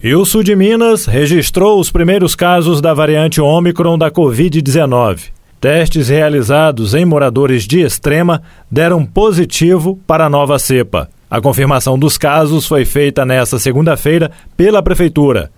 E o sul de Minas registrou os primeiros casos da variante Ômicron da Covid-19. Testes realizados em moradores de Extrema deram positivo para a nova cepa. A confirmação dos casos foi feita nesta segunda-feira pela Prefeitura.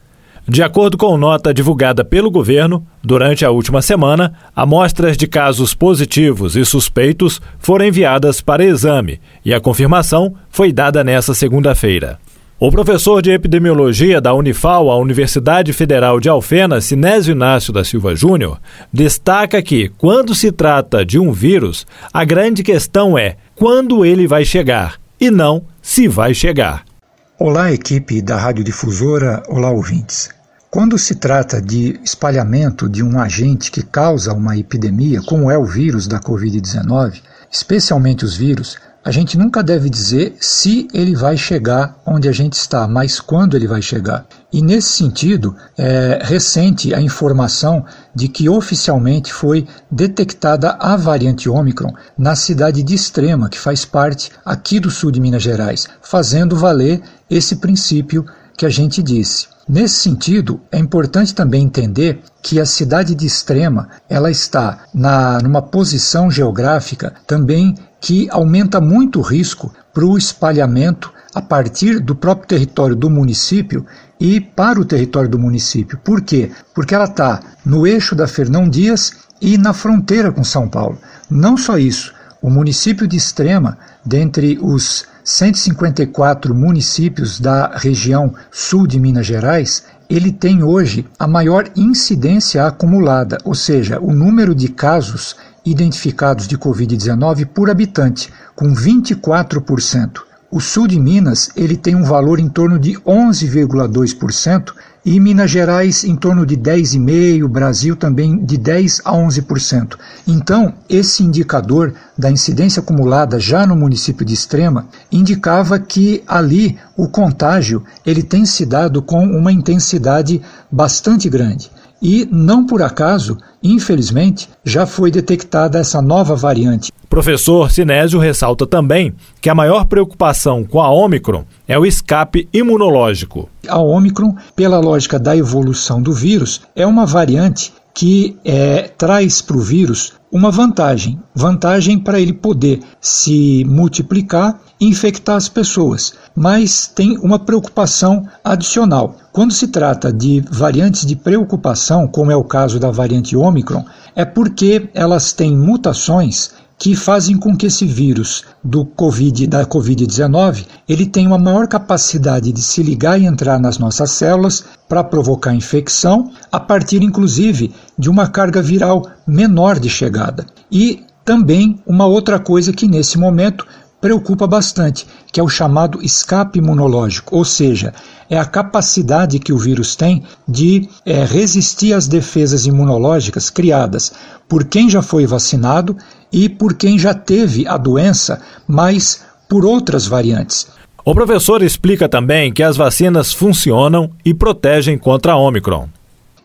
De acordo com nota divulgada pelo governo, durante a última semana, amostras de casos positivos e suspeitos foram enviadas para exame e a confirmação foi dada nesta segunda-feira. O professor de epidemiologia da Unifal, a Universidade Federal de Alfena, Sinésio Inácio da Silva Júnior, destaca que, quando se trata de um vírus, a grande questão é quando ele vai chegar e não se vai chegar. Olá, equipe da Radiodifusora, olá, ouvintes. Quando se trata de espalhamento de um agente que causa uma epidemia, como é o vírus da Covid-19, especialmente os vírus, a gente nunca deve dizer se ele vai chegar onde a gente está, mas quando ele vai chegar. E nesse sentido, é recente a informação de que oficialmente foi detectada a variante Ômicron na cidade de Extrema, que faz parte aqui do sul de Minas Gerais, fazendo valer esse princípio que a gente disse. Nesse sentido, é importante também entender que a cidade de Extrema ela está na, numa posição geográfica também que aumenta muito o risco para o espalhamento a partir do próprio território do município e para o território do município. Por quê? Porque ela está no eixo da Fernão Dias e na fronteira com São Paulo. Não só isso, o município de Extrema, dentre os 154 municípios da região sul de Minas Gerais, ele tem hoje a maior incidência acumulada, ou seja, o número de casos identificados de Covid-19 por habitante, com 24%. O sul de Minas ele tem um valor em torno de 11,2% e Minas Gerais em torno de 10,5%, Brasil também de 10 a 11%. Então, esse indicador da incidência acumulada já no município de Extrema indicava que ali o contágio ele tem se dado com uma intensidade bastante grande. E não por acaso, infelizmente, já foi detectada essa nova variante. Professor Sinésio ressalta também que a maior preocupação com a Omicron é o escape imunológico. A Omicron, pela lógica da evolução do vírus, é uma variante que é, traz para o vírus uma vantagem, vantagem para ele poder se multiplicar e infectar as pessoas. Mas tem uma preocupação adicional. Quando se trata de variantes de preocupação, como é o caso da variante Omicron, é porque elas têm mutações que fazem com que esse vírus do COVID, da COVID-19, ele tenha uma maior capacidade de se ligar e entrar nas nossas células para provocar infecção, a partir inclusive de uma carga viral menor de chegada. E também uma outra coisa que nesse momento preocupa bastante, que é o chamado escape imunológico, ou seja, é a capacidade que o vírus tem de é, resistir às defesas imunológicas criadas por quem já foi vacinado e por quem já teve a doença, mas por outras variantes. O professor explica também que as vacinas funcionam e protegem contra a Omicron.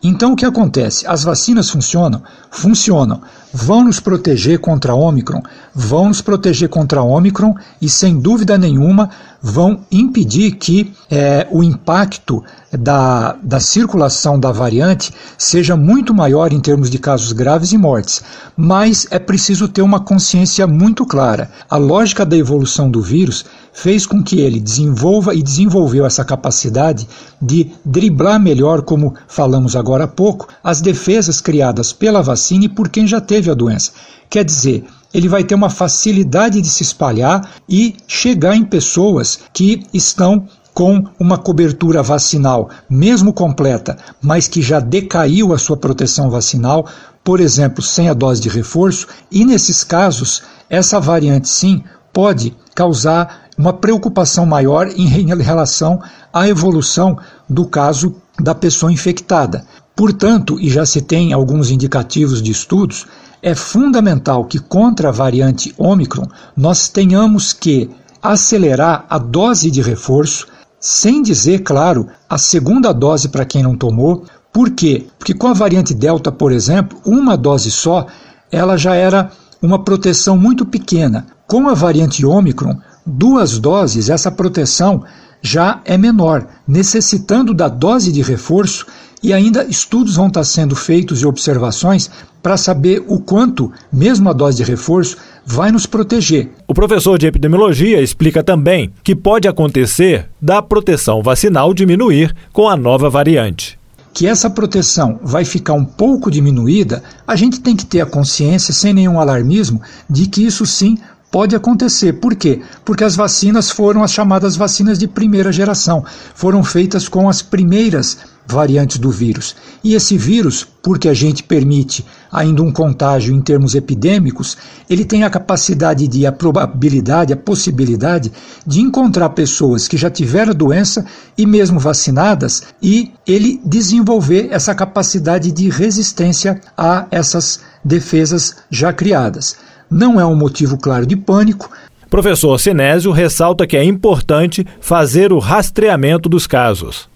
Então o que acontece? As vacinas funcionam? Funcionam. Vão nos proteger contra a Omicron? Vão nos proteger contra a Omicron e, sem dúvida nenhuma, vão impedir que é, o impacto da, da circulação da variante seja muito maior em termos de casos graves e mortes. Mas é preciso ter uma consciência muito clara. A lógica da evolução do vírus fez com que ele desenvolva e desenvolveu essa capacidade de driblar melhor, como falamos agora há pouco, as defesas criadas pela vacina e por quem já teve a doença. Quer dizer, ele vai ter uma facilidade de se espalhar e chegar em pessoas que estão com uma cobertura vacinal, mesmo completa, mas que já decaiu a sua proteção vacinal, por exemplo, sem a dose de reforço, e nesses casos, essa variante sim pode causar uma preocupação maior em relação à evolução do caso da pessoa infectada. Portanto, e já se tem alguns indicativos de estudos, é fundamental que contra a variante Omicron nós tenhamos que acelerar a dose de reforço, sem dizer, claro, a segunda dose para quem não tomou. Por quê? Porque com a variante Delta, por exemplo, uma dose só, ela já era uma proteção muito pequena. Com a variante Omicron, duas doses, essa proteção já é menor, necessitando da dose de reforço e ainda estudos vão estar sendo feitos e observações para saber o quanto, mesmo a dose de reforço, vai nos proteger. O professor de epidemiologia explica também que pode acontecer da proteção vacinal diminuir com a nova variante que essa proteção vai ficar um pouco diminuída, a gente tem que ter a consciência, sem nenhum alarmismo, de que isso sim pode acontecer. Por quê? Porque as vacinas foram as chamadas vacinas de primeira geração, foram feitas com as primeiras variantes do vírus. E esse vírus, porque a gente permite ainda um contágio em termos epidêmicos, ele tem a capacidade de, a probabilidade, a possibilidade de encontrar pessoas que já tiveram a doença e mesmo vacinadas e ele desenvolver essa capacidade de resistência a essas defesas já criadas. Não é um motivo claro de pânico, Professor Sinésio ressalta que é importante fazer o rastreamento dos casos.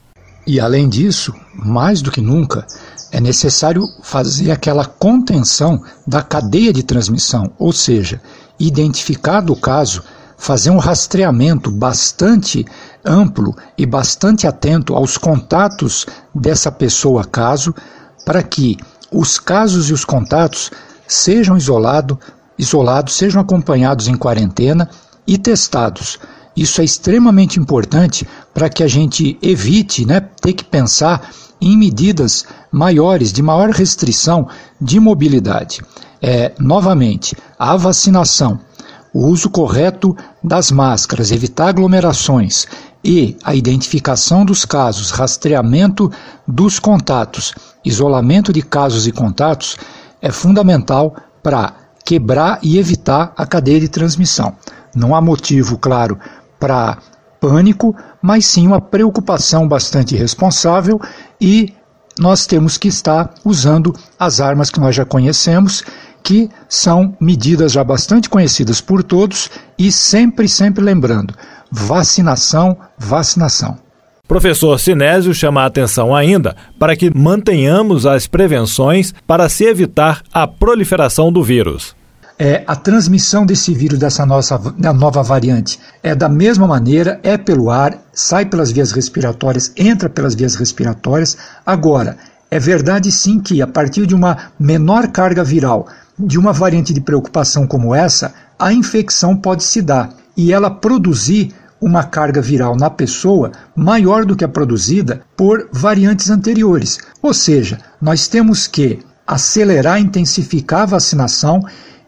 E além disso, mais do que nunca, é necessário fazer aquela contenção da cadeia de transmissão, ou seja, identificado o caso, fazer um rastreamento bastante amplo e bastante atento aos contatos dessa pessoa caso, para que os casos e os contatos sejam isolado, isolados, sejam acompanhados em quarentena e testados. Isso é extremamente importante para que a gente evite né, ter que pensar em medidas maiores, de maior restrição de mobilidade. É, novamente, a vacinação, o uso correto das máscaras, evitar aglomerações e a identificação dos casos, rastreamento dos contatos, isolamento de casos e contatos é fundamental para quebrar e evitar a cadeia de transmissão. Não há motivo, claro, para pânico, mas sim uma preocupação bastante responsável e nós temos que estar usando as armas que nós já conhecemos, que são medidas já bastante conhecidas por todos e sempre, sempre lembrando: vacinação, vacinação. Professor Sinésio chama a atenção ainda para que mantenhamos as prevenções para se evitar a proliferação do vírus é, a transmissão desse vírus, dessa nossa nova variante, é da mesma maneira, é pelo ar, sai pelas vias respiratórias, entra pelas vias respiratórias. Agora, é verdade sim que a partir de uma menor carga viral, de uma variante de preocupação como essa, a infecção pode se dar e ela produzir uma carga viral na pessoa maior do que a produzida por variantes anteriores. Ou seja, nós temos que acelerar, intensificar a vacinação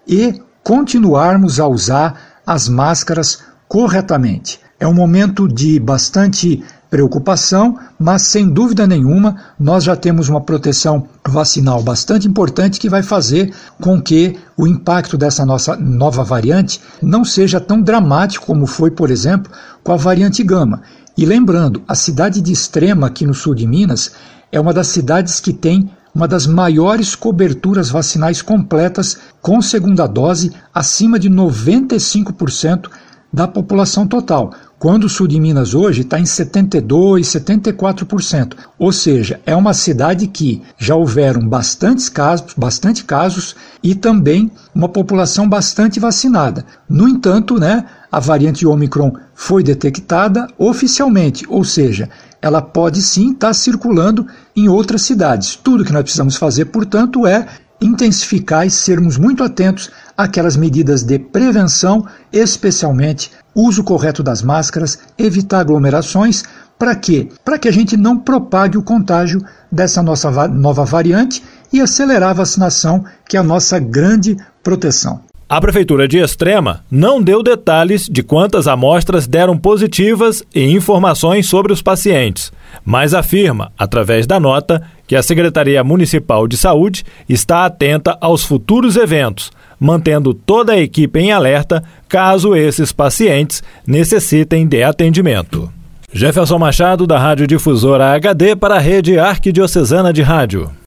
e continuarmos a usar as máscaras corretamente. É um momento de bastante preocupação, mas sem dúvida nenhuma nós já temos uma proteção vacinal bastante importante que vai fazer com que o impacto dessa nossa nova variante não seja tão dramático como foi, por exemplo, com a variante Gama. E lembrando, a cidade de Extrema, aqui no sul de Minas, é uma das cidades que tem uma das maiores coberturas vacinais completas com segunda dose acima de 95% da população total, quando o sul de Minas hoje está em 72%, 74%. Ou seja, é uma cidade que já houveram bastantes casos, bastante casos e também uma população bastante vacinada. No entanto, né, a variante Omicron foi detectada oficialmente, ou seja, ela pode sim estar tá circulando em outras cidades. Tudo que nós precisamos fazer, portanto, é intensificar e sermos muito atentos àquelas medidas de prevenção, especialmente uso correto das máscaras, evitar aglomerações. Para quê? Para que a gente não propague o contágio dessa nossa nova variante e acelerar a vacinação, que é a nossa grande proteção. A Prefeitura de Extrema não deu detalhes de quantas amostras deram positivas e informações sobre os pacientes, mas afirma, através da nota, que a Secretaria Municipal de Saúde está atenta aos futuros eventos, mantendo toda a equipe em alerta caso esses pacientes necessitem de atendimento. Jefferson Machado, da Rádio Difusora HD, para a Rede Arquidiocesana de Rádio.